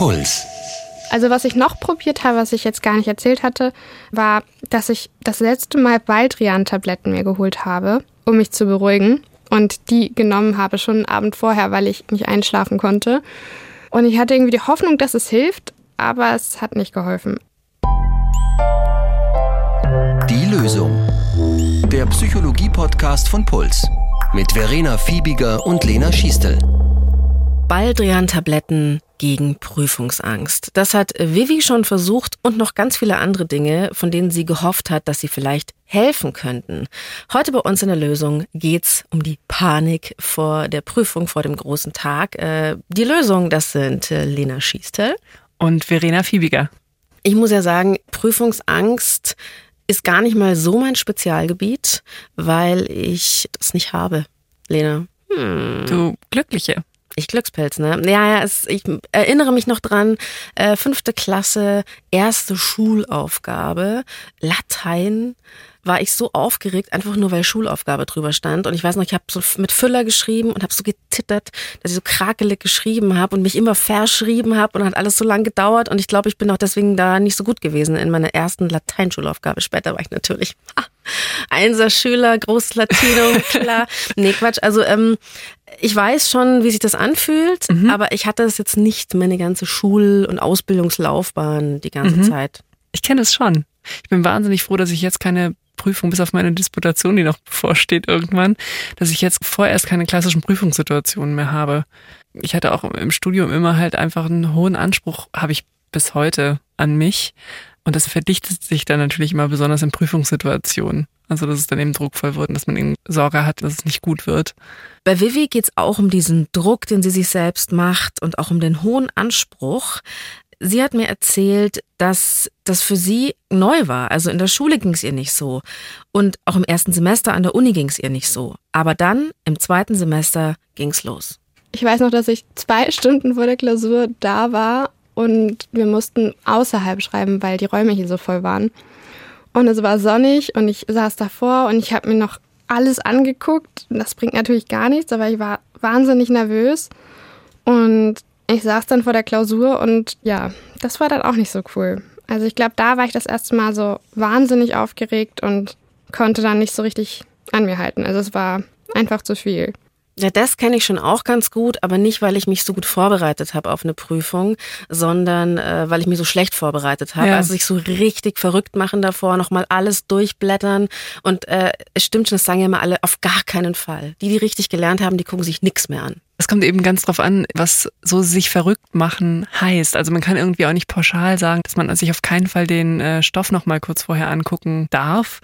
Puls. Also was ich noch probiert habe, was ich jetzt gar nicht erzählt hatte, war, dass ich das letzte Mal Baldrian-Tabletten mir geholt habe, um mich zu beruhigen. Und die genommen habe schon einen Abend vorher, weil ich nicht einschlafen konnte. Und ich hatte irgendwie die Hoffnung, dass es hilft, aber es hat nicht geholfen. Die Lösung. Der Psychologie-Podcast von Puls. Mit Verena Fiebiger und Lena Schiestel. Baldrian-Tabletten gegen Prüfungsangst. Das hat Vivi schon versucht und noch ganz viele andere Dinge, von denen sie gehofft hat, dass sie vielleicht helfen könnten. Heute bei uns in der Lösung geht's um die Panik vor der Prüfung, vor dem großen Tag. Äh, die Lösung, das sind äh, Lena Schiestel und Verena Fiebiger. Ich muss ja sagen, Prüfungsangst ist gar nicht mal so mein Spezialgebiet, weil ich das nicht habe, Lena. Hm. Du Glückliche. Ich Glückspilz, ne? Ja, ja, es, ich erinnere mich noch dran, äh, fünfte Klasse, erste Schulaufgabe, Latein war ich so aufgeregt, einfach nur weil Schulaufgabe drüber stand. Und ich weiß noch, ich habe so mit Füller geschrieben und habe so getittert, dass ich so krakelig geschrieben habe und mich immer verschrieben habe und hat alles so lang gedauert. Und ich glaube, ich bin auch deswegen da nicht so gut gewesen in meiner ersten Lateinschulaufgabe. Später war ich natürlich ah, Einser-Schüler, Großlatino, klar. nee, Quatsch. Also ähm, ich weiß schon, wie sich das anfühlt, mhm. aber ich hatte es jetzt nicht meine ganze Schul- und Ausbildungslaufbahn die ganze mhm. Zeit. Ich kenne es schon. Ich bin wahnsinnig froh, dass ich jetzt keine Prüfung, bis auf meine Disputation, die noch bevorsteht irgendwann, dass ich jetzt vorerst keine klassischen Prüfungssituationen mehr habe. Ich hatte auch im Studium immer halt einfach einen hohen Anspruch, habe ich bis heute an mich. Und das verdichtet sich dann natürlich immer besonders in Prüfungssituationen. Also, dass es dann eben druckvoll wird und dass man eben Sorge hat, dass es nicht gut wird. Bei Vivi geht es auch um diesen Druck, den sie sich selbst macht und auch um den hohen Anspruch. Sie hat mir erzählt, dass das für sie neu war. Also in der Schule ging es ihr nicht so. Und auch im ersten Semester an der Uni ging es ihr nicht so. Aber dann im zweiten Semester ging es los. Ich weiß noch, dass ich zwei Stunden vor der Klausur da war und wir mussten außerhalb schreiben, weil die Räume hier so voll waren. Und es war sonnig und ich saß davor und ich habe mir noch alles angeguckt. Das bringt natürlich gar nichts, aber ich war wahnsinnig nervös. Und ich saß dann vor der Klausur und ja, das war dann auch nicht so cool. Also ich glaube, da war ich das erste Mal so wahnsinnig aufgeregt und konnte dann nicht so richtig an mir halten. Also es war einfach zu viel. Ja, das kenne ich schon auch ganz gut, aber nicht, weil ich mich so gut vorbereitet habe auf eine Prüfung, sondern äh, weil ich mich so schlecht vorbereitet habe. Ja. Also sich so richtig verrückt machen davor, nochmal alles durchblättern. Und äh, es stimmt schon, das sagen ja immer alle, auf gar keinen Fall. Die, die richtig gelernt haben, die gucken sich nichts mehr an. Es kommt eben ganz drauf an, was so sich verrückt machen heißt. Also man kann irgendwie auch nicht pauschal sagen, dass man sich auf keinen Fall den äh, Stoff noch mal kurz vorher angucken darf,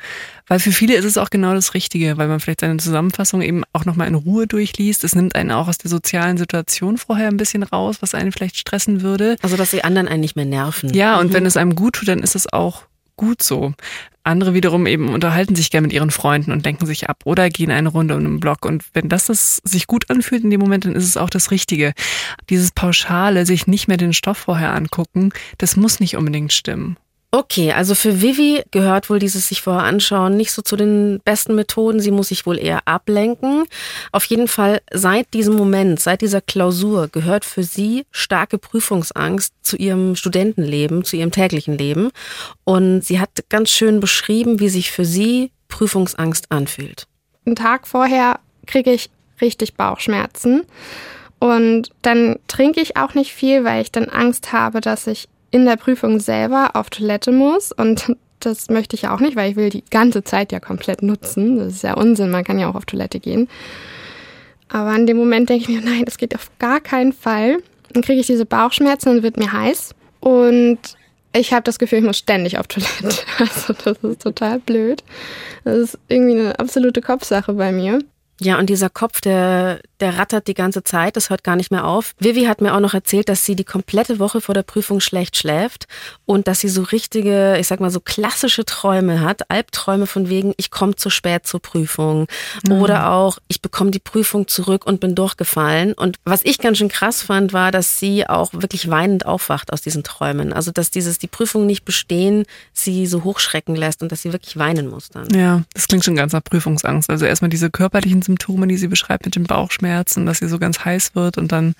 weil für viele ist es auch genau das Richtige, weil man vielleicht seine Zusammenfassung eben auch noch mal in Ruhe durchliest. Es nimmt einen auch aus der sozialen Situation vorher ein bisschen raus, was einen vielleicht stressen würde. Also dass die anderen einen nicht mehr nerven. Ja, und mhm. wenn es einem gut tut, dann ist es auch gut so. Andere wiederum eben unterhalten sich gerne mit ihren Freunden und denken sich ab oder gehen eine Runde um den Block. Und wenn das, das sich gut anfühlt in dem Moment, dann ist es auch das Richtige. Dieses Pauschale, sich nicht mehr den Stoff vorher angucken, das muss nicht unbedingt stimmen. Okay, also für Vivi gehört wohl dieses sich vorher anschauen nicht so zu den besten Methoden. Sie muss sich wohl eher ablenken. Auf jeden Fall seit diesem Moment, seit dieser Klausur gehört für sie starke Prüfungsangst zu ihrem Studentenleben, zu ihrem täglichen Leben. Und sie hat ganz schön beschrieben, wie sich für sie Prüfungsangst anfühlt. Einen Tag vorher kriege ich richtig Bauchschmerzen. Und dann trinke ich auch nicht viel, weil ich dann Angst habe, dass ich in der Prüfung selber auf Toilette muss und das möchte ich ja auch nicht, weil ich will die ganze Zeit ja komplett nutzen. Das ist ja Unsinn, man kann ja auch auf Toilette gehen. Aber in dem Moment denke ich mir, nein, das geht auf gar keinen Fall. Dann kriege ich diese Bauchschmerzen und wird mir heiß. Und ich habe das Gefühl, ich muss ständig auf Toilette. Also das ist total blöd. Das ist irgendwie eine absolute Kopfsache bei mir. Ja, und dieser Kopf, der, der rattert die ganze Zeit, das hört gar nicht mehr auf. Vivi hat mir auch noch erzählt, dass sie die komplette Woche vor der Prüfung schlecht schläft und dass sie so richtige, ich sag mal so klassische Träume hat, Albträume von wegen, ich komme zu spät zur Prüfung mhm. oder auch, ich bekomme die Prüfung zurück und bin durchgefallen. Und was ich ganz schön krass fand, war, dass sie auch wirklich weinend aufwacht aus diesen Träumen. Also, dass dieses, die Prüfung nicht bestehen, sie so hochschrecken lässt und dass sie wirklich weinen muss dann. Ja, das klingt schon ganz nach Prüfungsangst. Also erstmal diese körperlichen Symptome, die sie beschreibt mit den Bauchschmerzen, dass sie so ganz heiß wird und dann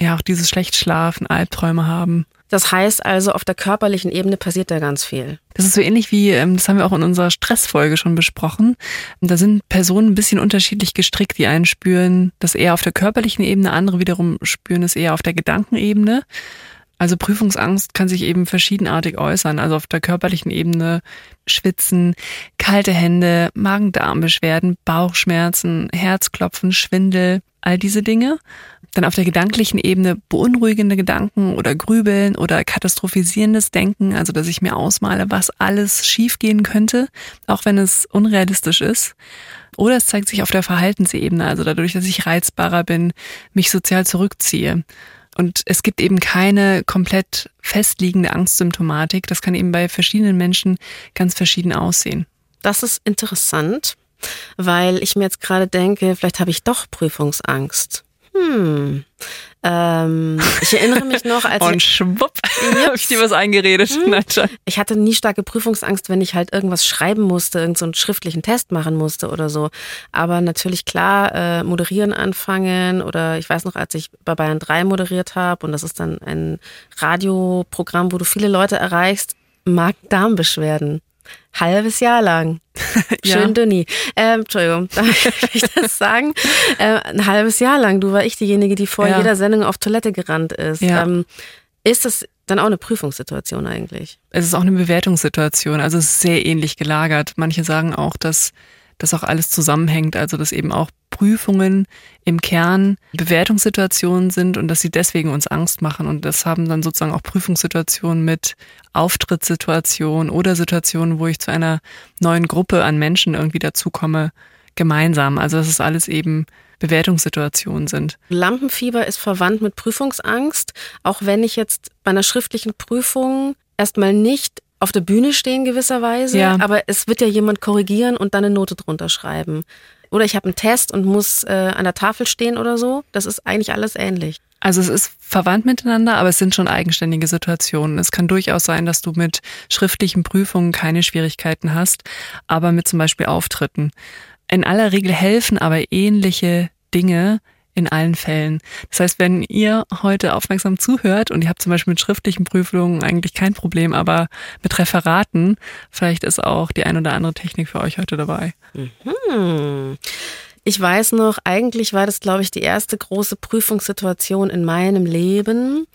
Ja, auch dieses schlecht schlafen, Albträume haben. Das heißt also, auf der körperlichen Ebene passiert da ganz viel. Das ist so ähnlich wie, ähm, das haben wir auch in unserer Stressfolge schon besprochen. Da sind Personen ein bisschen unterschiedlich gestrickt. Die einen spüren das eher auf der körperlichen Ebene, andere wiederum spüren es eher auf der Gedankenebene. Also Prüfungsangst kann sich eben verschiedenartig äußern. Also auf der körperlichen Ebene Schwitzen, kalte Hände, Magen-Darm-Beschwerden, Bauchschmerzen, Herzklopfen, Schwindel, all diese Dinge. Dann auf der gedanklichen Ebene beunruhigende Gedanken oder Grübeln oder katastrophisierendes Denken, also dass ich mir ausmale, was alles schiefgehen könnte, auch wenn es unrealistisch ist. Oder es zeigt sich auf der Verhaltensebene, also dadurch, dass ich reizbarer bin, mich sozial zurückziehe. Und es gibt eben keine komplett festliegende Angstsymptomatik. Das kann eben bei verschiedenen Menschen ganz verschieden aussehen. Das ist interessant, weil ich mir jetzt gerade denke, vielleicht habe ich doch Prüfungsangst. Hm. Ähm, ich erinnere mich noch, als Und schwupp, habe ich dir was eingeredet. Hm. Ich hatte nie starke Prüfungsangst, wenn ich halt irgendwas schreiben musste, irgendeinen so schriftlichen Test machen musste oder so. Aber natürlich klar, äh, moderieren anfangen oder ich weiß noch, als ich bei Bayern 3 moderiert habe und das ist dann ein Radioprogramm, wo du viele Leute erreichst, Magen-Darm-Beschwerden. Halbes Jahr lang. Schön ja. dünni. Ähm, Entschuldigung, darf ich das sagen? Äh, ein halbes Jahr lang. Du war ich diejenige, die vor ja. jeder Sendung auf Toilette gerannt ist. Ja. Ähm, ist das dann auch eine Prüfungssituation eigentlich? Es ist auch eine Bewertungssituation. Also es ist sehr ähnlich gelagert. Manche sagen auch, dass das auch alles zusammenhängt. Also dass eben auch Prüfungen im Kern Bewertungssituationen sind und dass sie deswegen uns Angst machen. Und das haben dann sozusagen auch Prüfungssituationen mit Auftrittssituationen oder Situationen, wo ich zu einer neuen Gruppe an Menschen irgendwie dazukomme, gemeinsam. Also dass es alles eben Bewertungssituationen sind. Lampenfieber ist verwandt mit Prüfungsangst, auch wenn ich jetzt bei einer schriftlichen Prüfung erstmal nicht auf der Bühne stehen gewisserweise, ja. aber es wird ja jemand korrigieren und dann eine Note drunter schreiben. Oder ich habe einen Test und muss äh, an der Tafel stehen oder so. Das ist eigentlich alles ähnlich. Also es ist verwandt miteinander, aber es sind schon eigenständige Situationen. Es kann durchaus sein, dass du mit schriftlichen Prüfungen keine Schwierigkeiten hast, aber mit zum Beispiel Auftritten. In aller Regel helfen aber ähnliche Dinge in allen Fällen. Das heißt, wenn ihr heute aufmerksam zuhört und ihr habt zum Beispiel mit schriftlichen Prüfungen eigentlich kein Problem, aber mit Referaten, vielleicht ist auch die ein oder andere Technik für euch heute dabei. Mhm. Ich weiß noch, eigentlich war das, glaube ich, die erste große Prüfungssituation in meinem Leben.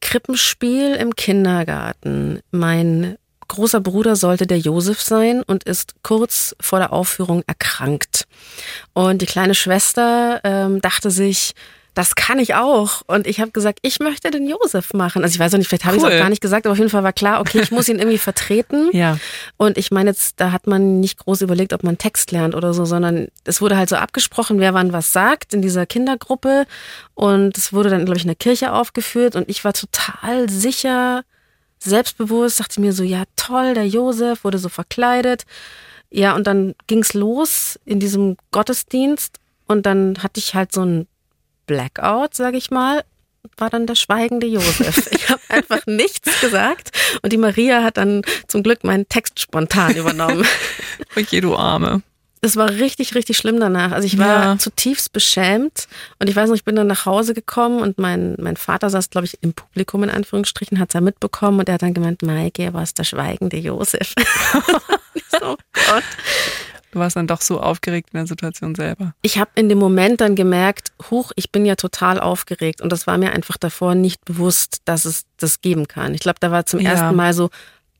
Krippenspiel im Kindergarten. Mein großer Bruder sollte der Josef sein und ist kurz vor der Aufführung erkrankt. Und die kleine Schwester ähm, dachte sich, das kann ich auch. Und ich habe gesagt, ich möchte den Josef machen. Also ich weiß auch nicht, vielleicht habe cool. ich es auch gar nicht gesagt, aber auf jeden Fall war klar, okay, ich muss ihn irgendwie vertreten. ja. Und ich meine jetzt, da hat man nicht groß überlegt, ob man Text lernt oder so, sondern es wurde halt so abgesprochen, wer wann was sagt in dieser Kindergruppe. Und es wurde dann, glaube ich, in der Kirche aufgeführt. Und ich war total sicher, selbstbewusst, dachte mir so, ja toll, der Josef wurde so verkleidet. Ja, und dann ging's los in diesem Gottesdienst und dann hatte ich halt so ein Blackout, sage ich mal, war dann der schweigende Josef. Ich habe einfach nichts gesagt und die Maria hat dann zum Glück meinen Text spontan übernommen. Oje, du Arme es war richtig, richtig schlimm danach. Also ich war ja. zutiefst beschämt und ich weiß noch, ich bin dann nach Hause gekommen und mein, mein Vater saß, glaube ich, im Publikum in Anführungsstrichen, hat es ja mitbekommen und er hat dann gemeint, Maike, war es der schweigende Josef. oh Gott. Du warst dann doch so aufgeregt in der Situation selber. Ich habe in dem Moment dann gemerkt, huch, ich bin ja total aufgeregt und das war mir einfach davor nicht bewusst, dass es das geben kann. Ich glaube, da war zum ja. ersten Mal so,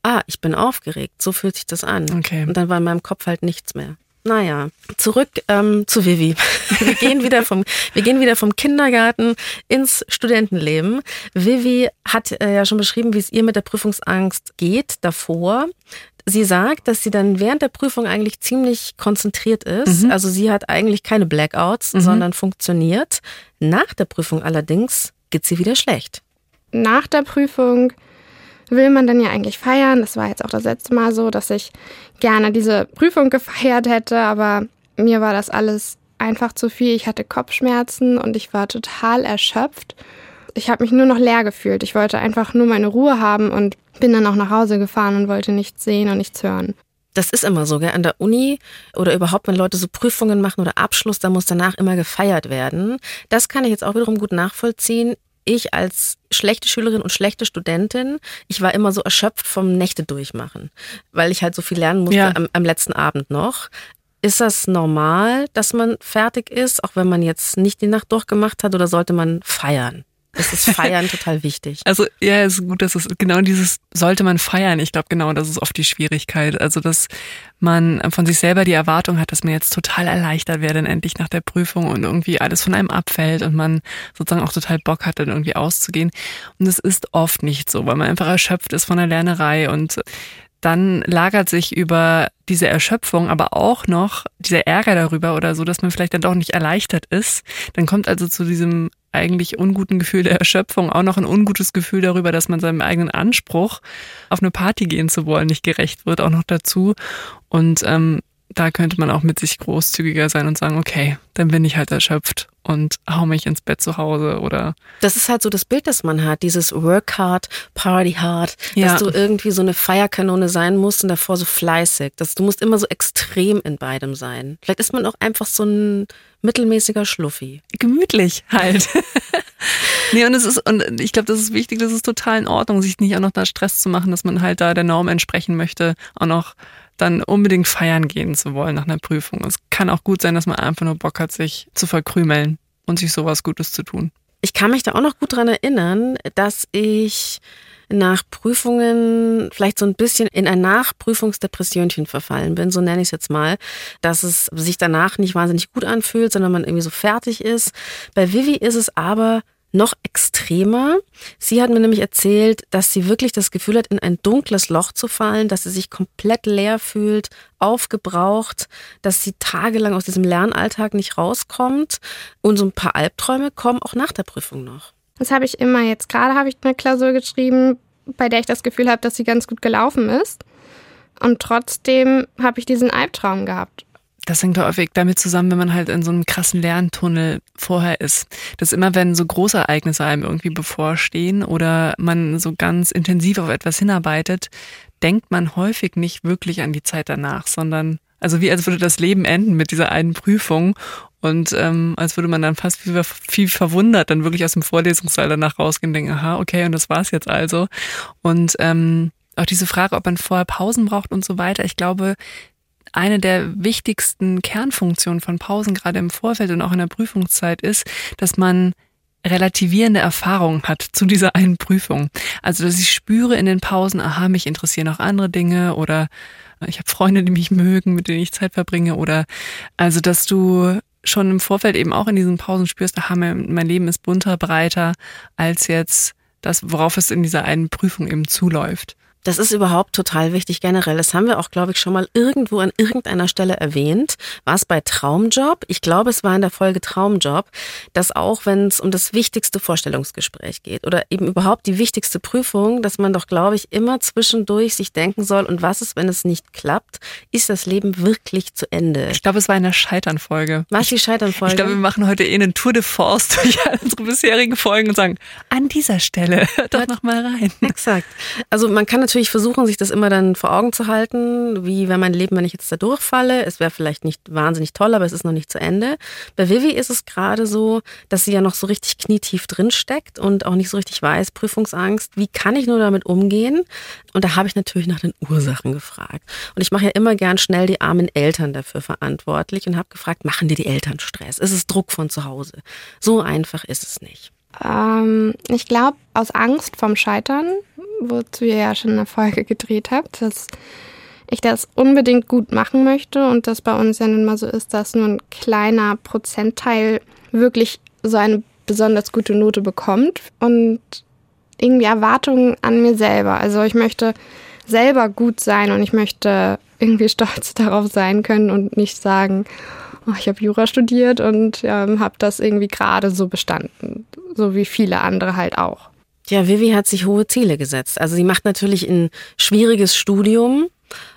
ah, ich bin aufgeregt, so fühlt sich das an. Okay. Und dann war in meinem Kopf halt nichts mehr. Naja, zurück ähm, zu Vivi. Wir gehen, wieder vom, wir gehen wieder vom Kindergarten ins Studentenleben. Vivi hat äh, ja schon beschrieben, wie es ihr mit der Prüfungsangst geht davor. Sie sagt, dass sie dann während der Prüfung eigentlich ziemlich konzentriert ist. Mhm. Also sie hat eigentlich keine Blackouts, mhm. sondern funktioniert. Nach der Prüfung allerdings geht sie wieder schlecht. Nach der Prüfung will man dann ja eigentlich feiern. Das war jetzt auch das letzte Mal so, dass ich gerne diese Prüfung gefeiert hätte, aber mir war das alles einfach zu viel. Ich hatte Kopfschmerzen und ich war total erschöpft. Ich habe mich nur noch leer gefühlt. Ich wollte einfach nur meine Ruhe haben und bin dann auch nach Hause gefahren und wollte nichts sehen und nichts hören. Das ist immer so, gell? An der Uni oder überhaupt, wenn Leute so Prüfungen machen oder Abschluss, da muss danach immer gefeiert werden. Das kann ich jetzt auch wiederum gut nachvollziehen ich als schlechte Schülerin und schlechte Studentin, ich war immer so erschöpft vom Nächte durchmachen, weil ich halt so viel lernen musste Ja. am, am letzten Abend noch. Ist das normal, dass man fertig ist, auch wenn man jetzt nicht die Nacht durchgemacht hat, oder sollte man feiern? Das ist Feiern total wichtig. Also ja, es ist gut, dass es genau dieses sollte man feiern. Ich glaube genau, das ist oft die Schwierigkeit. Also dass man von sich selber die Erwartung hat, dass man jetzt total erleichtert wäre, dann endlich nach der Prüfung und irgendwie alles von einem abfällt und man sozusagen auch total Bock hat, dann irgendwie auszugehen. Und es ist oft nicht so, weil man einfach erschöpft ist von der Lernerei und dann lagert sich über diese Erschöpfung aber auch noch dieser Ärger darüber oder so, dass man vielleicht dann doch nicht erleichtert ist. Dann kommt also zu diesem eigentlich unguten Gefühl der Erschöpfung auch noch ein ungutes Gefühl darüber, dass man seinem eigenen Anspruch, auf eine Party gehen zu wollen, nicht gerecht wird, auch noch dazu. Und ähm, da könnte man auch mit sich großzügiger sein und sagen, okay, dann bin ich halt erschöpft und hau mich ins Bett zu Hause oder Das ist halt so das Bild, das man hat, dieses Work hard, Party hard, Ja. dass du irgendwie so eine Feierkanone sein musst und davor so fleißig. Dass du musst immer so extrem in beidem sein. Vielleicht ist man auch einfach so ein mittelmäßiger Schluffi. gemütlich halt. nee, und es ist, und ich glaube, das ist wichtig, das ist total in Ordnung, sich nicht auch noch da Stress zu machen, dass man halt da der Norm entsprechen möchte, auch noch dann unbedingt feiern gehen zu wollen nach einer Prüfung. Es kann auch gut sein, dass man einfach nur Bock hat, sich zu verkrümeln und sich sowas Gutes zu tun. Ich kann mich da auch noch gut dran erinnern, dass ich nach Prüfungen vielleicht so ein bisschen in ein Nachprüfungsdepressionchen verfallen bin, so nenne ich es jetzt mal, dass es sich danach nicht wahnsinnig gut anfühlt, sondern man irgendwie so fertig ist. Bei Vivi ist es aber noch extremer. Sie hat mir nämlich erzählt, dass sie wirklich das Gefühl hat, in ein dunkles Loch zu fallen, dass sie sich komplett leer fühlt, aufgebraucht, dass sie tagelang aus diesem Lernalltag nicht rauskommt und so ein paar Albträume kommen auch nach der Prüfung noch. Das habe ich immer. Jetzt gerade habe ich eine Klausur geschrieben, bei der ich das Gefühl habe, dass sie ganz gut gelaufen ist. Und trotzdem habe ich diesen Albtraum gehabt. Das hängt häufig damit zusammen, wenn man halt in so einem krassen Lerntunnel vorher ist. Dass immer, wenn so große Ereignisse einem irgendwie bevorstehen oder man so ganz intensiv auf etwas hinarbeitet, denkt man häufig nicht wirklich an die Zeit danach, sondern also wie als würde das Leben enden mit dieser einen Prüfung und ähm, als würde man dann fast viel, viel verwundert dann wirklich aus dem Vorlesungssaal danach rausgehen und denken, aha, okay, und das war's jetzt also. Und ähm, auch diese Frage, ob man vorher Pausen braucht und so weiter, ich glaube, eine der wichtigsten Kernfunktionen von Pausen, gerade im Vorfeld und auch in der Prüfungszeit, ist, dass man relativierende Erfahrungen hat zu dieser einen Prüfung. Also, dass ich spüre in den Pausen, aha, mich interessieren auch andere Dinge oder ich habe Freunde, die mich mögen, mit denen ich Zeit verbringe oder also, dass du schon im Vorfeld eben auch in diesen Pausen spürst, aha, mein, Leben ist bunter, breiter als jetzt das, worauf es in dieser einen Prüfung eben zuläuft. Das ist überhaupt total wichtig generell. Das haben wir auch, glaube ich, schon mal irgendwo an irgendeiner Stelle erwähnt. War es bei Traumjob? Ich glaube, es war in der Folge Traumjob, dass auch wenn es um das wichtigste Vorstellungsgespräch geht oder eben überhaupt die wichtigste Prüfung, dass man doch, glaube ich, immer zwischendurch sich denken soll, und was ist, wenn es nicht klappt? Ist das Leben wirklich zu Ende? Ich glaube, es war in der Scheiternfolge. Was die Scheiternfolge? Ich glaube, wir machen heute eh einen Tour de Force durch all unsere bisherigen Folgen und sagen, an dieser Stelle, hört doch noch mal rein. Exakt. Also man kann natürlich versuchen, sich das immer dann vor Augen zu halten, wie wäre mein Leben, wenn ich jetzt da durchfalle. Es wäre vielleicht nicht wahnsinnig toll, aber es ist noch nicht zu Ende. Bei Vivi ist es gerade so, dass sie ja noch so richtig knietief drin steckt und auch nicht so richtig weiß, Prüfungsangst, wie kann ich nur damit umgehen? Und da habe ich natürlich nach den Ursachen gefragt. Und ich mache ja immer gern schnell die armen Eltern dafür verantwortlich und habe gefragt, machen dir die Eltern Stress? Ist es Druck von zu Hause? So einfach ist es nicht. Ähm, ich glaube, aus Angst vom Scheitern, wozu ihr ja schon eine Folge gedreht habt, dass ich das unbedingt gut machen möchte und das bei uns ja nun mal so ist, dass nur ein kleiner Prozentteil wirklich so eine besonders gute Note bekommt und irgendwie Erwartungen an mir selber. Also ich möchte selber gut sein und ich möchte irgendwie stolz darauf sein können und nicht sagen, oh, ich habe Jura studiert und ähm, habe das irgendwie gerade so bestanden, so wie viele andere halt auch. Ja, Vivi hat sich hohe Ziele gesetzt. Also sie macht natürlich ein schwieriges Studium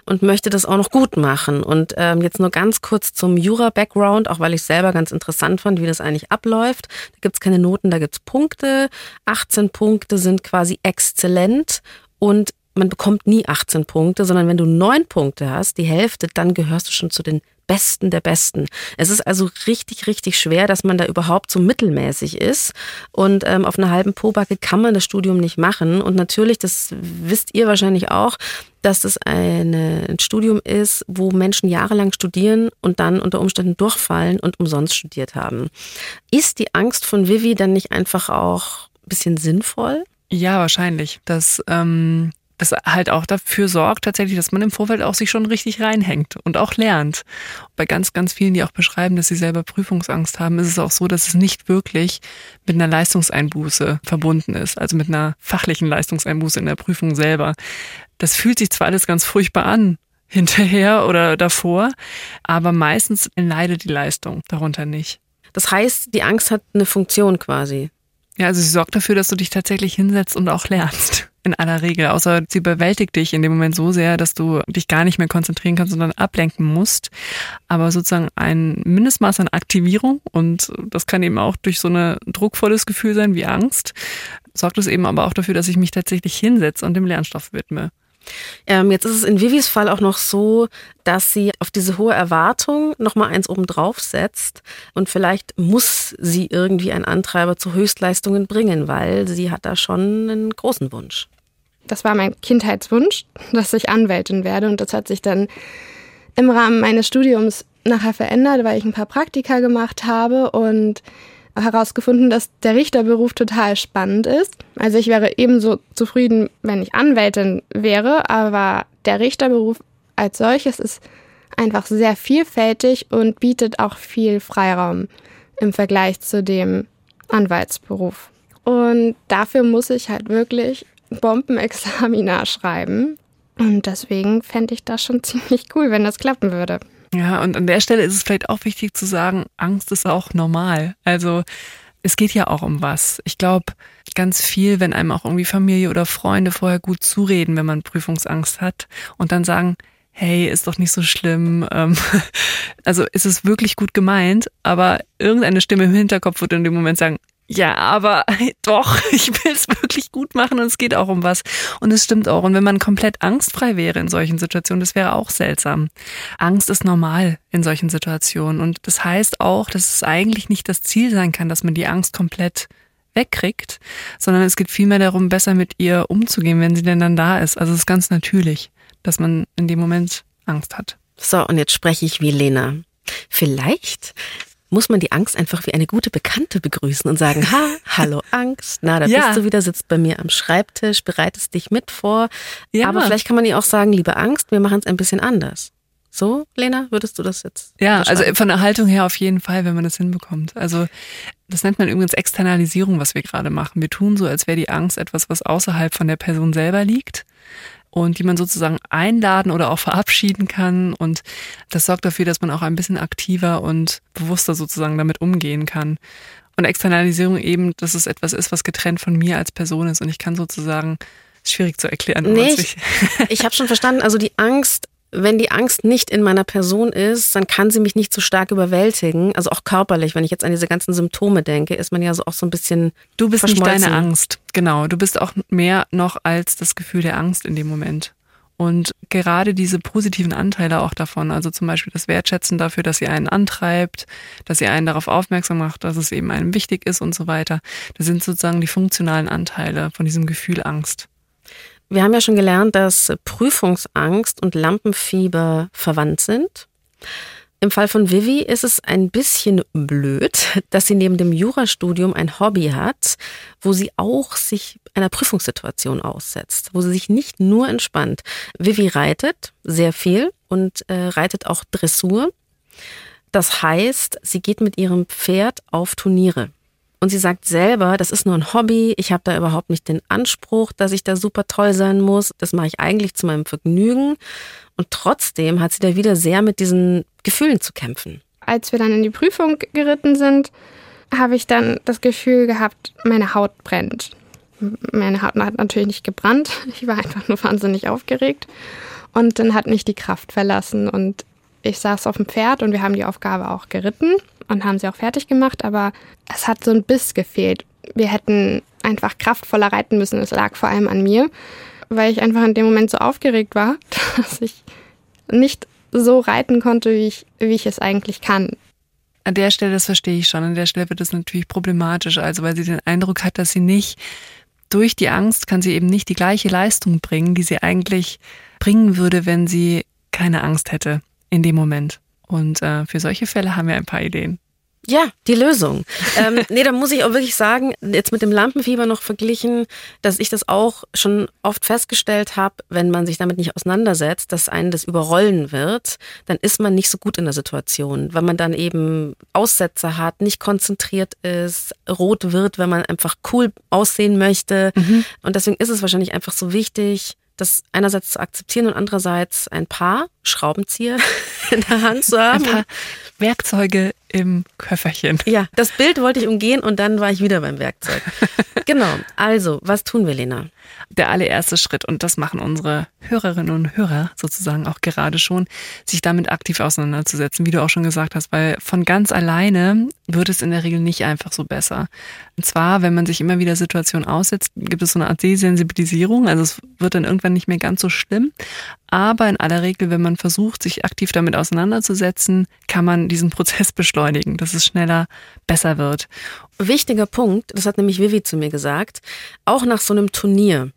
und möchte das auch noch gut machen. Und ähm, jetzt nur ganz kurz zum Jura-Background, auch weil ich selber ganz interessant fand, wie das eigentlich abläuft. Da gibt's keine Noten, da gibt's Punkte. 18 Punkte sind quasi exzellent und man bekommt nie 18 Punkte, sondern wenn du neun Punkte hast, die Hälfte, dann gehörst du schon zu den Besten der Besten. Es ist also richtig, richtig schwer, dass man da überhaupt so mittelmäßig ist. Und ähm, auf einer halben Pobacke kann man das Studium nicht machen. Und natürlich, das wisst ihr wahrscheinlich auch, dass das eine, ein Studium ist, wo Menschen jahrelang studieren und dann unter Umständen durchfallen und umsonst studiert haben. Ist die Angst von Vivi dann nicht einfach auch ein bisschen sinnvoll? Ja, wahrscheinlich. Das ähm, das halt auch dafür sorgt tatsächlich, dass man im Vorfeld auch sich schon richtig reinhängt und auch lernt. Bei ganz, ganz vielen, die auch beschreiben, dass sie selber Prüfungsangst haben, ist es auch so, dass es nicht wirklich mit einer Leistungseinbuße verbunden ist, also mit einer fachlichen Leistungseinbuße in der Prüfung selber. Das fühlt sich zwar alles ganz furchtbar an, hinterher oder davor, aber meistens leidet die Leistung darunter nicht. Das heißt, die Angst hat eine Funktion quasi. Ja, also sie sorgt dafür, dass du dich tatsächlich hinsetzt und auch lernst in aller Regel, außer sie überwältigt dich in dem Moment so sehr, dass du dich gar nicht mehr konzentrieren kannst, sondern ablenken musst. Aber sozusagen ein Mindestmaß an Aktivierung und das kann eben auch durch so ein druckvolles Gefühl sein wie Angst, sorgt es eben aber auch dafür, dass ich mich tatsächlich hinsetze und dem Lernstoff widme. Ähm, jetzt ist es in Vivis Fall auch noch so, dass sie auf diese hohe Erwartung nochmal eins obendrauf setzt und vielleicht muss sie irgendwie einen Antreiber zu Höchstleistungen bringen, weil sie hat da schon einen großen Wunsch. Das war mein Kindheitswunsch, dass ich Anwältin werde und das hat sich dann im Rahmen meines Studiums nachher verändert, weil ich ein paar Praktika gemacht habe und herausgefunden, dass der Richterberuf total spannend ist. Also ich wäre ebenso zufrieden, wenn ich Anwältin wäre, aber der Richterberuf als solches ist einfach sehr vielfältig und bietet auch viel Freiraum im Vergleich zu dem Anwaltsberuf. Und dafür muss ich halt wirklich Bombenexamina schreiben. Und deswegen fände ich das schon ziemlich cool, wenn das klappen würde. Ja, und an der Stelle ist es vielleicht auch wichtig zu sagen, Angst ist auch normal. Also es geht ja auch um was. Ich glaube, ganz viel, wenn einem auch irgendwie Familie oder Freunde vorher gut zureden, wenn man Prüfungsangst hat und dann sagen, hey, ist doch nicht so schlimm. Ähm, also ist es wirklich gut gemeint, aber irgendeine Stimme im Hinterkopf wird in dem Moment sagen, ja, aber doch, ich will es wirklich gut machen und es geht auch um was. Und es stimmt auch. Und wenn man komplett angstfrei wäre in solchen Situationen, das wäre auch seltsam. Angst ist normal in solchen Situationen. Und das heißt auch, dass es eigentlich nicht das Ziel sein kann, dass man die Angst komplett wegkriegt, sondern es geht vielmehr darum, besser mit ihr umzugehen, wenn sie denn dann da ist. Also es ist ganz natürlich, dass man in dem Moment Angst hat. So, und jetzt spreche ich wie Lena. Vielleicht muss man die Angst einfach wie eine gute Bekannte begrüßen und sagen, ha, hallo Angst, na, da ja. bist du wieder, sitzt bei mir am Schreibtisch, bereitest dich mit vor. Ja. Aber vielleicht kann man ihr auch sagen, liebe Angst, wir machen es ein bisschen anders. So, Lena, würdest du das jetzt? Ja, also von der Haltung her auf jeden Fall, wenn man das hinbekommt. Also das nennt man übrigens Externalisierung, was wir gerade machen. Wir tun so, als wäre die Angst etwas, was außerhalb von der Person selber liegt und die man sozusagen einladen oder auch verabschieden kann. Und das sorgt dafür, dass man auch ein bisschen aktiver und bewusster sozusagen damit umgehen kann. Und Externalisierung eben, dass es etwas ist, was getrennt von mir als Person ist. Und ich kann sozusagen, ist schwierig zu erklären. Nee, ich, ich habe schon verstanden, also die Angst wenn die Angst nicht in meiner Person ist, dann kann sie mich nicht so stark überwältigen. Also auch körperlich, wenn ich jetzt an diese ganzen Symptome denke, ist man ja so auch so ein bisschen. Du bist nicht deine Angst. Genau. Du bist auch mehr noch als das Gefühl der Angst in dem Moment. Und gerade diese positiven Anteile auch davon, also zum Beispiel das Wertschätzen dafür, dass sie einen antreibt, dass sie einen darauf aufmerksam macht, dass es eben einem wichtig ist und so weiter, das sind sozusagen die funktionalen Anteile von diesem Gefühl Angst. Wir haben ja schon gelernt, dass Prüfungsangst und Lampenfieber verwandt sind. Im Fall von Vivi ist es ein bisschen blöd, dass sie neben dem Jurastudium ein Hobby hat, wo sie auch sich einer Prüfungssituation aussetzt, wo sie sich nicht nur entspannt. Vivi reitet sehr viel und äh, reitet auch Dressur. Das heißt, sie geht mit ihrem Pferd auf Turniere. Und sie sagt selber, das ist nur ein Hobby, ich habe da überhaupt nicht den Anspruch, dass ich da super toll sein muss. Das mache ich eigentlich zu meinem Vergnügen. Und trotzdem hat sie da wieder sehr mit diesen Gefühlen zu kämpfen. Als wir dann in die Prüfung geritten sind, habe ich dann das Gefühl gehabt, meine Haut brennt. Meine Haut hat natürlich nicht gebrannt. Ich war einfach nur wahnsinnig aufgeregt. Und dann hat mich die Kraft verlassen. Und ich saß auf dem Pferd und wir haben die Aufgabe auch geritten und haben sie auch fertig gemacht, aber es hat so ein Biss gefehlt. Wir hätten einfach kraftvoller reiten müssen. Es lag vor allem an mir, weil ich einfach in dem Moment so aufgeregt war, dass ich nicht so reiten konnte, wie ich, wie ich es eigentlich kann. An der Stelle, das verstehe ich schon, an der Stelle wird es natürlich problematisch, also weil sie den Eindruck hat, dass sie nicht durch die Angst kann sie eben nicht die gleiche Leistung bringen, die sie eigentlich bringen würde, wenn sie keine Angst hätte in dem Moment. Und äh, für solche Fälle haben wir ein paar Ideen. Ja, die Lösung. ähm, nee, da muss ich auch wirklich sagen, jetzt mit dem Lampenfieber noch verglichen, dass ich das auch schon oft festgestellt habe, wenn man sich damit nicht auseinandersetzt, dass einen das überrollen wird, dann ist man nicht so gut in der Situation, weil man dann eben Aussätze hat, nicht konzentriert ist, rot wird, wenn man einfach cool aussehen möchte. Mhm. Und deswegen ist es wahrscheinlich einfach so wichtig, das einerseits zu akzeptieren und andererseits ein paar Schraubenzieher in der Hand zu haben. Ein paar Werkzeuge im Köfferchen. Ja, das Bild wollte ich umgehen und dann war ich wieder beim Werkzeug. genau. Also, was tun wir, Lena? Der allererste Schritt, und das machen unsere Hörerinnen und Hörer sozusagen auch gerade schon, sich damit aktiv auseinanderzusetzen, wie du auch schon gesagt hast, weil von ganz alleine wird es in der Regel nicht einfach so besser. Und zwar, wenn man sich immer wieder Situationen aussetzt, gibt es so eine Art Desensibilisierung, also es wird dann irgendwann nicht mehr ganz so schlimm. Aber in aller Regel, wenn man versucht, sich aktiv damit auseinanderzusetzen, kann man diesen Prozess beschleunigen, dass es schneller besser wird. Wichtiger Punkt, das hat nämlich Vivi zu mir gesagt, auch nach so einem Turnier,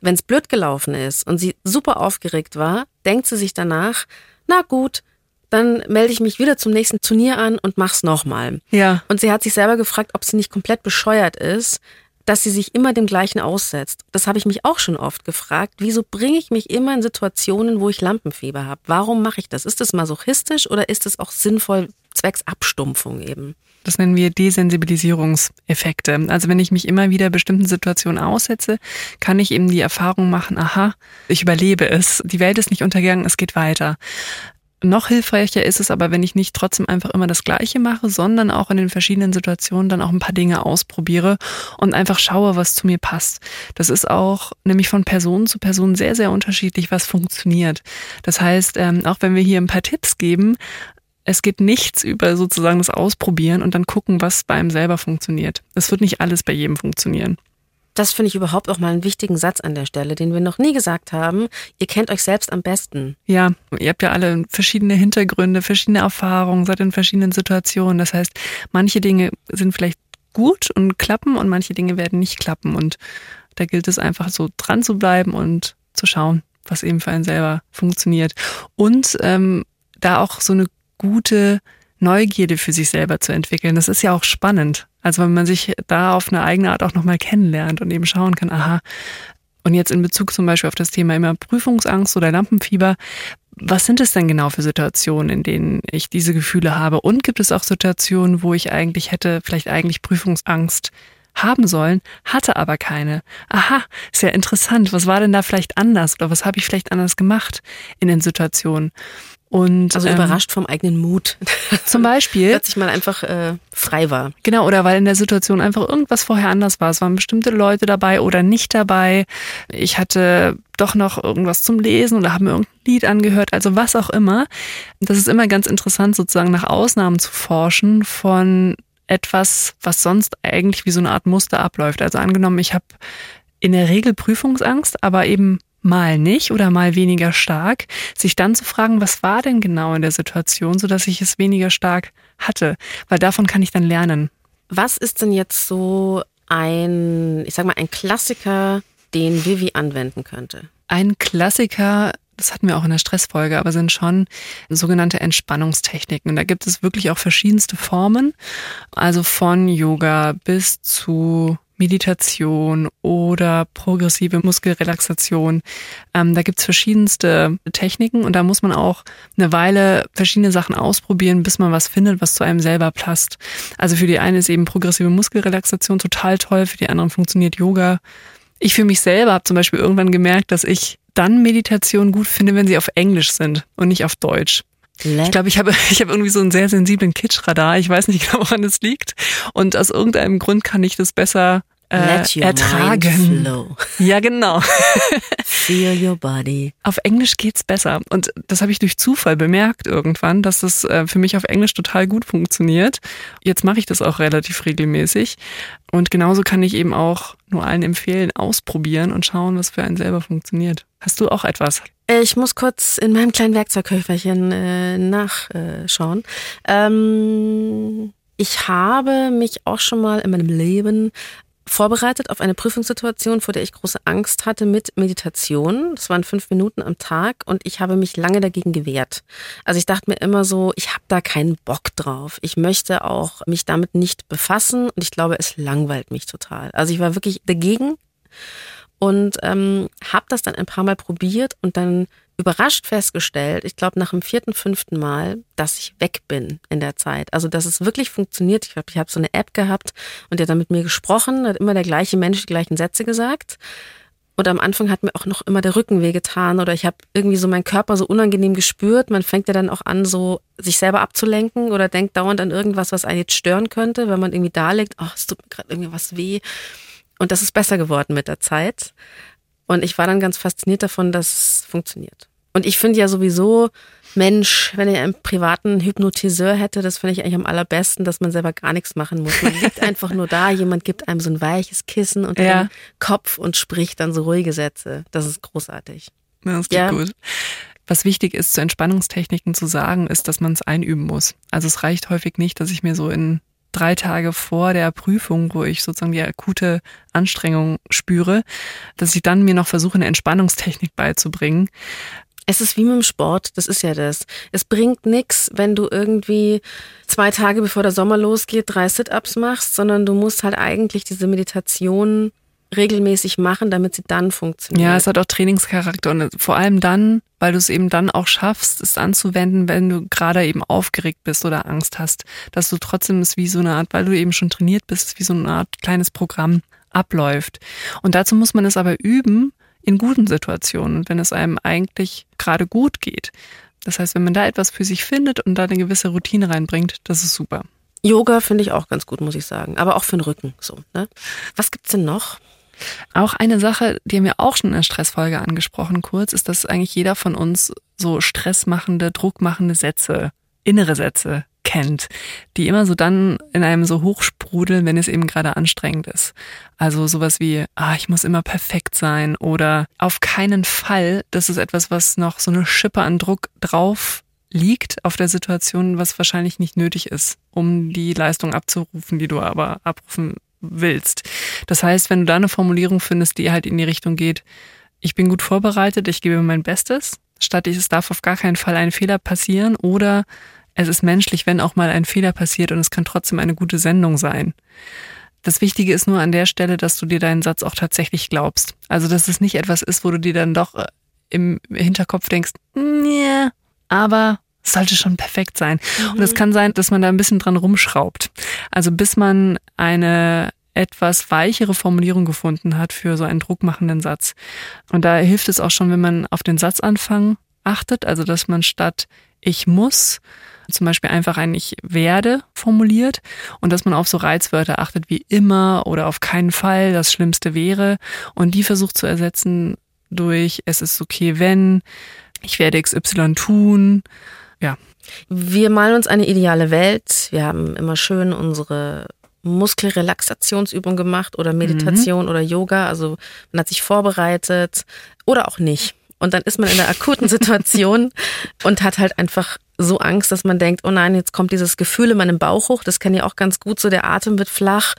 wenn es blöd gelaufen ist und sie super aufgeregt war, denkt sie sich danach, na gut, dann melde ich mich wieder zum nächsten Turnier an und mach's nochmal. Ja. Und sie hat sich selber gefragt, ob sie nicht komplett bescheuert ist, dass sie sich immer dem gleichen aussetzt. Das habe ich mich auch schon oft gefragt. Wieso bringe ich mich immer in Situationen, wo ich Lampenfieber habe? Warum mache ich das? Ist das masochistisch oder ist es auch sinnvoll zwecks Abstumpfung eben? Das nennen wir Desensibilisierungseffekte. Also wenn ich mich immer wieder bestimmten Situationen aussetze, kann ich eben die Erfahrung machen, aha, ich überlebe es, die Welt ist nicht untergegangen, es geht weiter. Noch hilfreicher ist es aber, wenn ich nicht trotzdem einfach immer das Gleiche mache, sondern auch in den verschiedenen Situationen dann auch ein paar Dinge ausprobiere und einfach schaue, was zu mir passt. Das ist auch nämlich von Person zu Person sehr, sehr unterschiedlich, was funktioniert. Das heißt, ähm, auch wenn wir hier ein paar Tipps geben, es geht nichts über sozusagen das Ausprobieren und dann gucken, was bei einem selber funktioniert. Es wird nicht alles bei jedem funktionieren. Das finde ich überhaupt auch mal einen wichtigen Satz an der Stelle, den wir noch nie gesagt haben. Ihr kennt euch selbst am besten. Ja, ihr habt ja alle verschiedene Hintergründe, verschiedene Erfahrungen, seid in verschiedenen Situationen. Das heißt, manche Dinge sind vielleicht gut und klappen und manche Dinge werden nicht klappen. Und da gilt es einfach so dran zu bleiben und zu schauen, was eben für einen selber funktioniert. Und ähm, da auch so eine gute Neugierde für sich selber zu entwickeln. Das ist ja auch spannend. Also wenn man sich da auf eine eigene Art auch nochmal kennenlernt und eben schauen kann, aha, und jetzt in Bezug zum Beispiel auf das Thema immer Prüfungsangst oder Lampenfieber, was sind es denn genau für Situationen, in denen ich diese Gefühle habe? Und gibt es auch Situationen, wo ich eigentlich hätte, vielleicht eigentlich Prüfungsangst haben sollen, hatte aber keine. Aha, sehr interessant. Was war denn da vielleicht anders oder was habe ich vielleicht anders gemacht in den Situationen? Und, also ähm, überrascht vom eigenen Mut. Zum Beispiel. Plötzlich mal einfach äh, frei war. Genau, oder weil in der Situation einfach irgendwas vorher anders war. Es waren bestimmte Leute dabei oder nicht dabei. Ich hatte doch noch irgendwas zum Lesen oder habe mir irgendein Lied angehört, also was auch immer. Das ist immer ganz interessant, sozusagen nach Ausnahmen zu forschen von etwas, was sonst eigentlich wie so eine Art Muster abläuft. Also angenommen, ich habe in der Regel Prüfungsangst, aber eben mal nicht oder mal weniger stark, sich dann zu fragen, was war denn genau in der Situation, sodass ich es weniger stark hatte, weil davon kann ich dann lernen. Was ist denn jetzt so ein, ich sag mal, ein Klassiker, den Vivi anwenden könnte? Ein Klassiker, das hatten wir auch in der Stressfolge, aber sind schon sogenannte Entspannungstechniken. Da gibt es wirklich auch verschiedenste Formen, also von Yoga bis zu Meditation oder progressive Muskelrelaxation. Ähm, da gibt's verschiedenste Techniken und da muss man auch eine Weile verschiedene Sachen ausprobieren, bis man was findet, was zu einem selber passt. Also für die eine ist eben progressive Muskelrelaxation total toll, für die anderen funktioniert Yoga. Ich für mich selber habe zum Beispiel irgendwann gemerkt, dass ich dann Meditation gut finde, wenn sie auf Englisch sind und nicht auf Deutsch. Ich glaube, ich habe ich habe irgendwie so einen sehr sensiblen Kitschradar. Ich weiß nicht genau, woran es liegt. Und aus irgendeinem Grund kann ich das besser äh, ertragen. Ja, genau. Feel your body. Auf Englisch geht's besser. Und das habe ich durch Zufall bemerkt irgendwann, dass das äh, für mich auf Englisch total gut funktioniert. Jetzt mache ich das auch relativ regelmäßig. Und genauso kann ich eben auch nur allen empfehlen, ausprobieren und schauen, was für einen selber funktioniert. Hast du auch etwas? Ich muss kurz in meinem kleinen Werkzeughöferchen äh, nachschauen. Ähm, ich habe mich auch schon mal in meinem Leben vorbereitet auf eine Prüfungssituation, vor der ich große Angst hatte mit Meditation. Das waren fünf Minuten am Tag und ich habe mich lange dagegen gewehrt. Also ich dachte mir immer so, ich habe da keinen Bock drauf. Ich möchte auch mich damit nicht befassen und ich glaube, es langweilt mich total. Also ich war wirklich dagegen und ähm, habe das dann ein paar Mal probiert und dann überrascht festgestellt, ich glaube nach dem vierten, fünften Mal, dass ich weg bin in der Zeit. Also dass es wirklich funktioniert. Ich glaube, ich habe so eine App gehabt und der hat dann mit mir gesprochen, hat immer der gleiche Mensch die gleichen Sätze gesagt. Und am Anfang hat mir auch noch immer der Rücken wehgetan oder ich habe irgendwie so meinen Körper so unangenehm gespürt. Man fängt ja dann auch an, so sich selber abzulenken oder denkt dauernd an irgendwas, was einen jetzt stören könnte, wenn man irgendwie da liegt, ach, es tut mir gerade irgendwie was weh. Und das ist besser geworden mit der Zeit. Und ich war dann ganz fasziniert davon, dass es funktioniert. Und ich finde ja sowieso, Mensch, wenn ich einen privaten Hypnotiseur hätte, das finde ich eigentlich am allerbesten, dass man selber gar nichts machen muss. Man liegt einfach nur da, jemand gibt einem so ein weiches Kissen unter ja. den Kopf und spricht dann so ruhige Sätze. Das ist großartig. Das klingt ja. gut. Was wichtig ist, zu Entspannungstechniken zu sagen, ist, dass man es einüben muss. Also es reicht häufig nicht, dass ich mir so in drei Tage vor der Prüfung, wo ich sozusagen die akute Anstrengung spüre, dass ich dann mir noch versuche, eine Entspannungstechnik beizubringen. Es ist wie mit dem Sport, das ist ja das. Es bringt nichts, wenn du irgendwie zwei Tage bevor der Sommer losgeht, drei Sit-ups machst, sondern du musst halt eigentlich diese Meditation regelmäßig machen, damit sie dann funktioniert. Ja, es hat auch Trainingscharakter und vor allem dann, weil du es eben dann auch schaffst, es anzuwenden, wenn du gerade eben aufgeregt bist oder Angst hast, dass du trotzdem es wie so eine Art, weil du eben schon trainiert bist, wie so eine Art kleines Programm abläuft. Und dazu muss man es aber üben in guten Situationen, wenn es einem eigentlich gerade gut geht. Das heißt, wenn man da etwas für sich findet und da eine gewisse Routine reinbringt, das ist super. Yoga finde ich auch ganz gut, muss ich sagen. Aber auch für den Rücken so. Ne? Was gibt's denn noch? Auch eine Sache, die haben wir auch schon in der Stressfolge angesprochen, kurz, ist, dass eigentlich jeder von uns so stressmachende, druckmachende Sätze, innere Sätze kennt, die immer so dann in einem so hochsprudeln, wenn es eben gerade anstrengend ist. Also sowas wie, ah, ich muss immer perfekt sein oder auf keinen Fall, das ist etwas, was noch so eine Schippe an Druck drauf liegt auf der Situation, was wahrscheinlich nicht nötig ist, um die Leistung abzurufen, die du aber abrufen willst. Das heißt, wenn du da eine Formulierung findest, die halt in die Richtung geht, ich bin gut vorbereitet, ich gebe mein Bestes, statt es darf auf gar keinen Fall ein Fehler passieren oder es ist menschlich, wenn auch mal ein Fehler passiert und es kann trotzdem eine gute Sendung sein. Das Wichtige ist nur an der Stelle, dass du dir deinen Satz auch tatsächlich glaubst. Also, dass es nicht etwas ist, wo du dir dann doch äh, im Hinterkopf denkst, ja, aber sollte schon perfekt sein. Mhm. Und es kann sein, dass man da ein bisschen dran rumschraubt. Also bis man eine etwas weichere Formulierung gefunden hat für so einen druckmachenden Satz. Und da hilft es auch schon, wenn man auf den Satzanfang achtet, also dass man statt ich muss zum Beispiel einfach ein Ich werde formuliert und dass man auf so Reizwörter achtet wie immer oder auf keinen Fall, das Schlimmste wäre und die versucht zu ersetzen durch es ist okay, wenn, ich werde XY tun, ja. Wir malen uns eine ideale Welt. Wir haben immer schön unsere Muskelrelaxationsübung gemacht oder Meditation mhm. oder Yoga. Also man hat sich vorbereitet oder auch nicht. Und dann ist man in einer akuten Situation und hat halt einfach so Angst, dass man denkt, oh nein, jetzt kommt dieses Gefühl in meinem Bauch hoch. Das kenne ich auch ganz gut. So der Atem wird flach.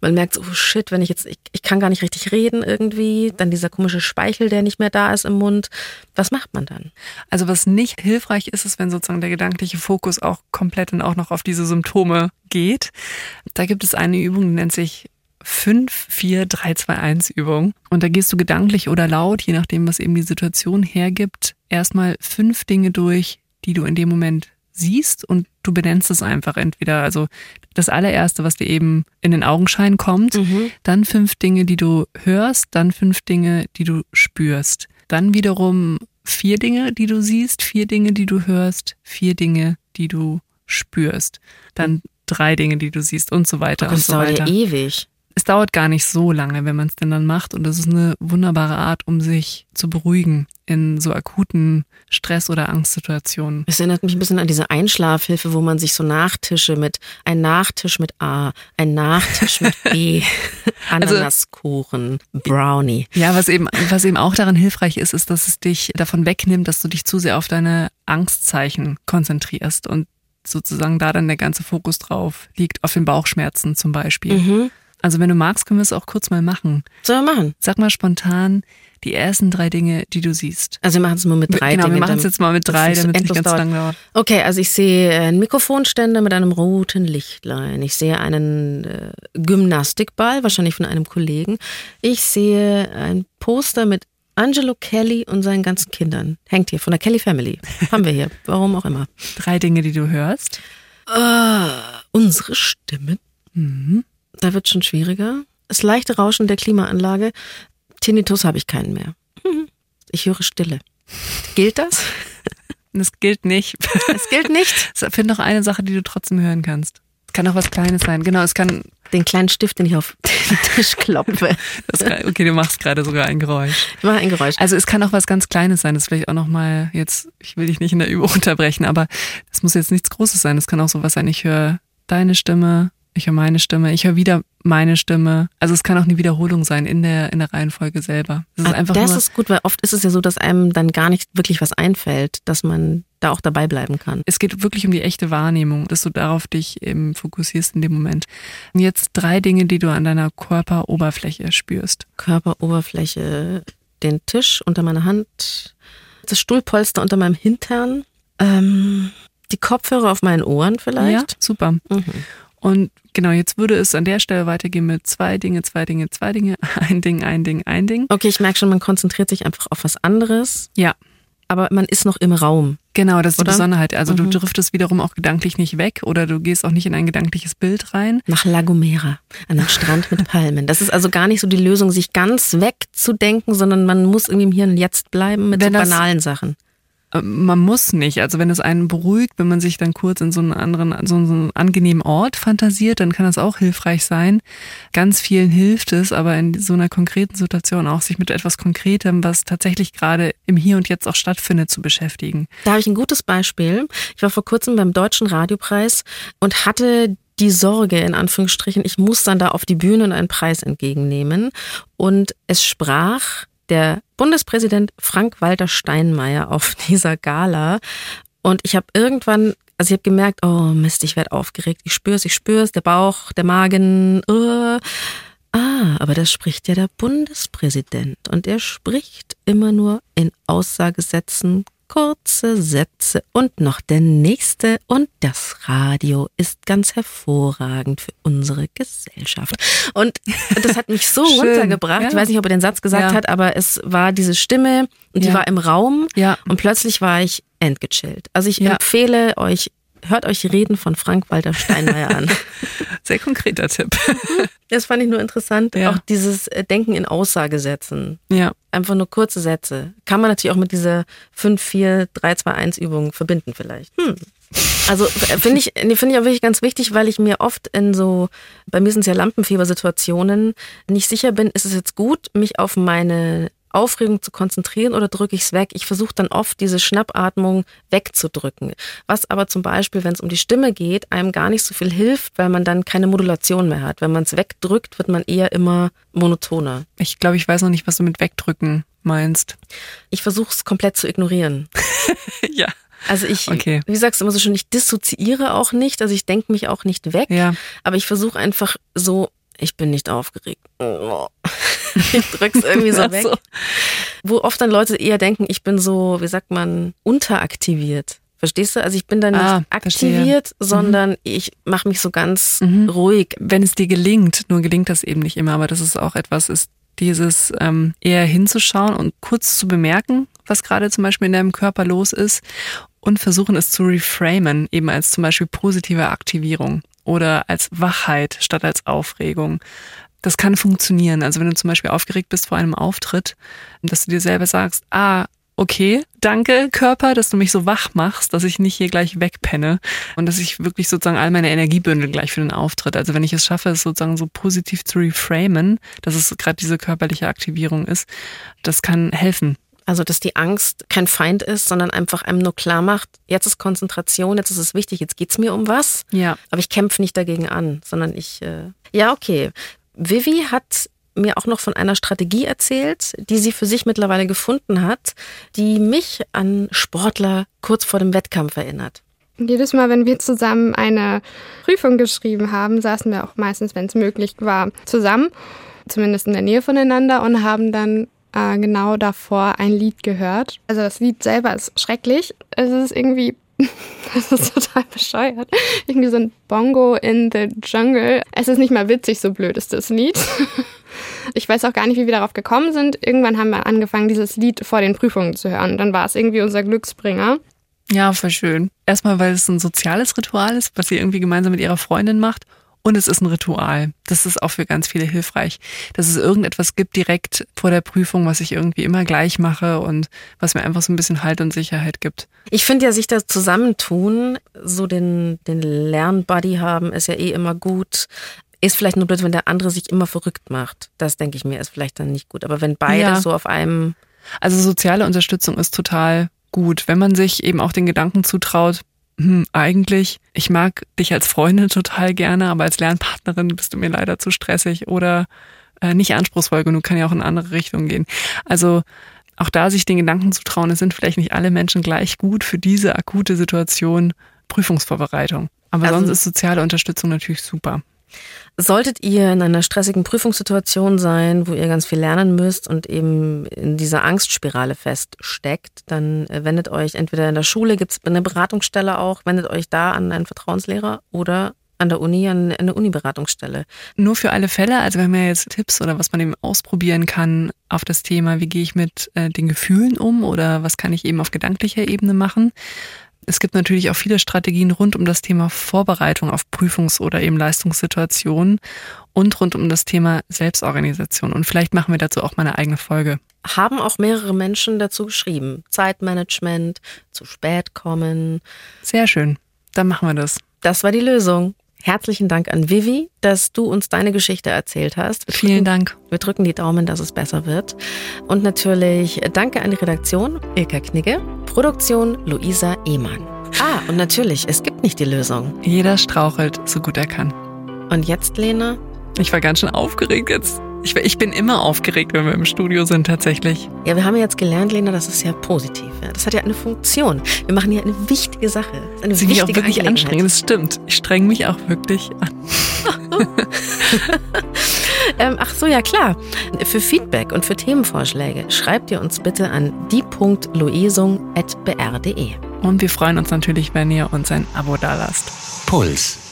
Man merkt so, oh shit, wenn ich jetzt, ich, ich kann gar nicht richtig reden irgendwie. Dann dieser komische Speichel, der nicht mehr da ist im Mund. Was macht man dann? Also was nicht hilfreich ist, ist, wenn sozusagen der gedankliche Fokus auch komplett und auch noch auf diese Symptome geht. Da gibt es eine Übung, die nennt sich 5, 4, 3, 2, 1 Übung. Und da gehst du gedanklich oder laut, je nachdem, was eben die Situation hergibt, erstmal fünf Dinge durch, die du in dem Moment siehst und du benennst es einfach entweder, also das allererste, was dir eben in den Augenschein kommt, mhm. dann fünf Dinge, die du hörst, dann fünf Dinge, die du spürst. Dann wiederum vier Dinge, die du siehst, vier Dinge, die du hörst, vier Dinge, die du spürst. Dann drei Dinge, die du siehst und so weiter oh, und so weiter. Das dauert ja ewig. Es dauert gar nicht so lange, wenn man es denn dann macht. Und das ist eine wunderbare Art, um sich zu beruhigen in so akuten Stress- oder Angstsituationen. Es erinnert mich ein bisschen an diese Einschlafhilfe, wo man sich so Nachtische mit, ein Nachtisch mit A, ein Nachtisch mit B, Also Ananaskuchen, Brownie. Ja, was eben, was eben auch daran hilfreich ist, ist, dass es dich davon wegnimmt, dass du dich zu sehr auf deine Angstzeichen konzentrierst und sozusagen da dann der ganze Fokus drauf liegt, auf den Bauchschmerzen zum Beispiel. Mhm. Also wenn du magst, können wir es auch kurz mal machen. Sollen wir machen? Sag mal spontan die ersten drei Dinge, die du siehst. Also wir machen es mal mit drei genau, Dingen. wir machen es jetzt mal mit drei, damit es nicht ganz dauert. lang dauert. Okay, also ich sehe einen Mikrofonständer mit einem roten Lichtlein. Ich sehe einen äh, Gymnastikball, wahrscheinlich von einem Kollegen. Ich sehe ein Poster mit Angelo Kelly und seinen ganzen Kindern. Hängt hier von der Kelly Family. Haben wir hier. Warum auch immer. Drei Dinge, die du hörst. Äh, unsere Stimmen. Mhm. Da wird schon schwieriger. Das leichte Rauschen der Klimaanlage. Tinnitus habe ich keinen mehr. Mhm. Ich höre Stille. Gilt das? Das gilt nicht. Es gilt nicht. Find noch eine Sache, die du trotzdem hören kannst. Es kann auch was Kleines sein. Genau, es kann, Den kleinen Stift, den ich auf den Tisch klopfe. kann okay, du machst gerade sogar ein Geräusch. Ich mache ein Geräusch. Also es kann auch was ganz Kleines sein. Das ist vielleicht auch nochmal jetzt, ich will dich nicht in der Übung unterbrechen, aber es muss jetzt nichts Großes sein. Es kann auch sowas sein, ich höre deine Stimme, ich höre meine Stimme, ich höre wieder meine Stimme. Also es kann auch eine Wiederholung sein in der, in der Reihenfolge selber. Es ist Ah, einfach das nur, ist gut, weil oft ist es ja so, dass einem dann gar nicht wirklich was einfällt, dass man da auch dabei bleiben kann. es geht wirklich um die echte Wahrnehmung, dass du darauf dich eben fokussierst in dem Moment. Und jetzt drei Dinge, die du an deiner Körperoberfläche spürst. Körperoberfläche, den Tisch unter meiner Hand, das Stuhlpolster unter meinem Hintern, ähm, die Kopfhörer auf meinen Ohren Ja, vielleicht. super. Mhm. Und genau, jetzt würde es an der Stelle weitergehen mit zwei Dinge, zwei Dinge, zwei Dinge, ein Ding, ein Ding, ein Ding. Okay, ich merke schon, man konzentriert sich einfach auf was anderes, Ja, aber man ist noch im Raum. genau, das ist Oder? die Besonderheit. Also Mhm. du driftest wiederum auch gedanklich nicht weg oder du gehst auch nicht in ein gedankliches Bild rein. Nach La Gomera, an den Strand mit Palmen. Das ist also gar nicht so die Lösung, sich ganz wegzudenken, sondern man muss irgendwie im Hier und Jetzt bleiben mit Wenn so banalen Sachen. Man muss nicht. Also wenn es einen beruhigt, wenn man sich dann kurz in so einen anderen, so einen angenehmen Ort fantasiert, dann kann das auch hilfreich sein. Ganz vielen hilft es, aber in so einer konkreten Situation auch sich mit etwas Konkretem, was tatsächlich gerade im Hier und Jetzt auch stattfindet, zu beschäftigen. Da habe ich ein gutes Beispiel. Ich war vor kurzem beim Deutschen Radiopreis und hatte die Sorge, in Anführungsstrichen, ich muss dann da auf die Bühne und einen Preis entgegennehmen. Und es sprach der Bundespräsident Frank-Walter Steinmeier auf dieser Gala. Und ich habe irgendwann, also ich habe gemerkt, oh Mist, ich werde aufgeregt. Ich spüre es, ich spüre es, der Bauch, der Magen. Uh. Ah, aber das spricht ja der Bundespräsident. Und er spricht immer nur in Aussagesätzen, kurze Sätze und noch der nächste. Und das Radio ist ganz hervorragend für unsere Gesellschaft. Und das hat mich so runtergebracht. ja. Ich weiß nicht, ob er den Satz gesagt Ja. hat, aber es war diese Stimme und die Ja. war im Raum. Ja. Und plötzlich war ich entgechillt. Also ich empfehle euch, hört euch die Reden von Frank-Walter Steinmeier an. Sehr konkreter Tipp. Das fand ich nur interessant. Ja. Auch dieses äh, Denken in Aussagesätzen. ja. Einfach nur kurze Sätze. Kann man natürlich auch mit dieser 5, 4, 3, 2, 1 Übung verbinden vielleicht. Hm. Also äh, finde ich, nee, finde ich auch wirklich ganz wichtig, weil ich mir oft in so, bei mir sind es ja Lampenfiebersituationen, nicht sicher bin, ist es jetzt gut, mich auf meine Aufregung zu konzentrieren oder drücke ich es weg? Ich versuche dann oft diese Schnappatmung wegzudrücken. Was aber zum Beispiel, wenn es um die Stimme geht, einem gar nicht so viel hilft, weil man dann keine Modulation mehr hat. Wenn man es wegdrückt, wird man eher immer monotoner. Ich glaube, ich weiß noch nicht, was du mit wegdrücken meinst. Ich versuche es komplett zu ignorieren. ja. Also ich, Okay. wie sagst du immer so schön, ich dissoziiere auch nicht, also ich denke mich auch nicht weg, Ja. aber ich versuche einfach so, ich bin nicht aufgeregt. Oh. Ich drück's irgendwie so weg. so. Wo oft dann Leute eher denken, ich bin so, wie sagt man, unteraktiviert. Verstehst du? Also ich bin da nicht Ah, verstehe. aktiviert, sondern ich mache mich so ganz Mhm. ruhig. wenn es dir gelingt, nur gelingt das eben nicht immer, aber das ist auch etwas, ist dieses ähm, eher hinzuschauen und kurz zu bemerken, was gerade zum Beispiel in deinem Körper los ist und versuchen es zu reframen, eben als zum Beispiel positive Aktivierung oder als Wachheit statt als Aufregung. Das kann funktionieren. Also wenn du zum Beispiel aufgeregt bist vor einem Auftritt, dass du dir selber sagst, ah, okay, danke Körper, dass du mich so wach machst, dass ich nicht hier gleich wegpenne und dass ich wirklich sozusagen all meine Energie bündel gleich für den Auftritt. Also wenn ich es schaffe, es sozusagen so positiv zu reframen, dass es gerade diese körperliche Aktivierung ist, das kann helfen. Also, dass die Angst kein Feind ist, sondern einfach einem nur klar macht, jetzt ist Konzentration, jetzt ist es wichtig, jetzt geht's mir um was. Ja. Aber ich kämpfe nicht dagegen an, sondern ich, äh ja, okay. Vivi hat mir auch noch von einer Strategie erzählt, die sie für sich mittlerweile gefunden hat, die mich an Sportler kurz vor dem Wettkampf erinnert. Jedes Mal, wenn wir zusammen eine Prüfung geschrieben haben, saßen wir auch meistens, wenn es möglich war, zusammen, zumindest in der Nähe voneinander und haben dann äh, genau davor ein Lied gehört. Also das Lied selber ist schrecklich. Es ist irgendwie das ist total bescheuert. Irgendwie so ein Bongo in the Jungle. Es ist nicht mal witzig, so blöd ist das Lied. Ich weiß auch gar nicht, wie wir darauf gekommen sind. Irgendwann haben wir angefangen, dieses Lied vor den Prüfungen zu hören. Dann war es irgendwie unser Glücksbringer. Ja, voll schön. Erstmal, weil es ein soziales Ritual ist, was sie irgendwie gemeinsam mit ihrer Freundin macht. Und es ist ein Ritual. Das ist auch für ganz viele hilfreich, dass es irgendetwas gibt direkt vor der Prüfung, was ich irgendwie immer gleich mache und was mir einfach so ein bisschen Halt und Sicherheit gibt. Ich finde ja, sich da zusammentun, so den, den Lernbuddy haben, ist ja eh immer gut. Ist vielleicht nur blöd, wenn der andere sich immer verrückt macht. Das denke ich mir, ist vielleicht dann nicht gut. Aber wenn beide Ja. so auf einem, Also soziale Unterstützung ist total gut, wenn man sich eben auch den Gedanken zutraut, hm, eigentlich, ich mag dich als Freundin total gerne, aber als Lernpartnerin bist du mir leider zu stressig oder äh, nicht anspruchsvoll genug, kann ja auch in andere Richtungen gehen. Also auch da sich den Gedanken zutrauen, es sind vielleicht nicht alle Menschen gleich gut für diese akute Situation Prüfungsvorbereitung. Aber Also- sonst ist soziale Unterstützung natürlich super. Solltet ihr in einer stressigen Prüfungssituation sein, wo ihr ganz viel lernen müsst und eben in dieser Angstspirale feststeckt, dann äh, wendet euch entweder in der Schule, gibt es eine Beratungsstelle auch, wendet euch da an einen Vertrauenslehrer oder an der Uni an eine Uni-Beratungsstelle. Nur für alle Fälle, also wir haben ja jetzt Tipps oder was man eben ausprobieren kann auf das Thema, wie gehe ich mit äh, den Gefühlen um oder was kann ich eben auf gedanklicher Ebene machen. Es gibt natürlich auch viele Strategien rund um das Thema Vorbereitung auf Prüfungs- oder eben Leistungssituationen und rund um das Thema Selbstorganisation. Und vielleicht machen wir dazu auch mal eine eigene Folge. Haben auch mehrere Menschen dazu geschrieben. Zeitmanagement, zu spät kommen. Sehr schön. Dann machen wir das. Das war die Lösung. Herzlichen Dank an Vivi, dass du uns deine Geschichte erzählt hast. Wir Vielen drücken- Dank. Wir drücken die Daumen, dass es besser wird. Und natürlich danke an die Redaktion, Ilka Knigge, Produktion Luisa Ehmann. Ah, und natürlich, es gibt nicht die Lösung. Jeder strauchelt, so gut er kann. Und jetzt, Lena? Ich war ganz schön aufgeregt jetzt. Ich, ich bin immer aufgeregt, wenn wir im Studio sind, tatsächlich. Ja, wir haben ja jetzt gelernt, Lena, das ist ja positiv. Ja. Das hat ja eine Funktion. Wir machen hier eine wichtige Sache. Eine ist mich auch wichtige wirklich anstrengend, das stimmt. Ich streng mich auch wirklich an. Ähm, ach so, ja klar. Für Feedback und für Themenvorschläge schreibt ihr uns bitte an die.loesung.br.de. Und wir freuen uns natürlich, wenn ihr uns ein Abo dalasst. Puls.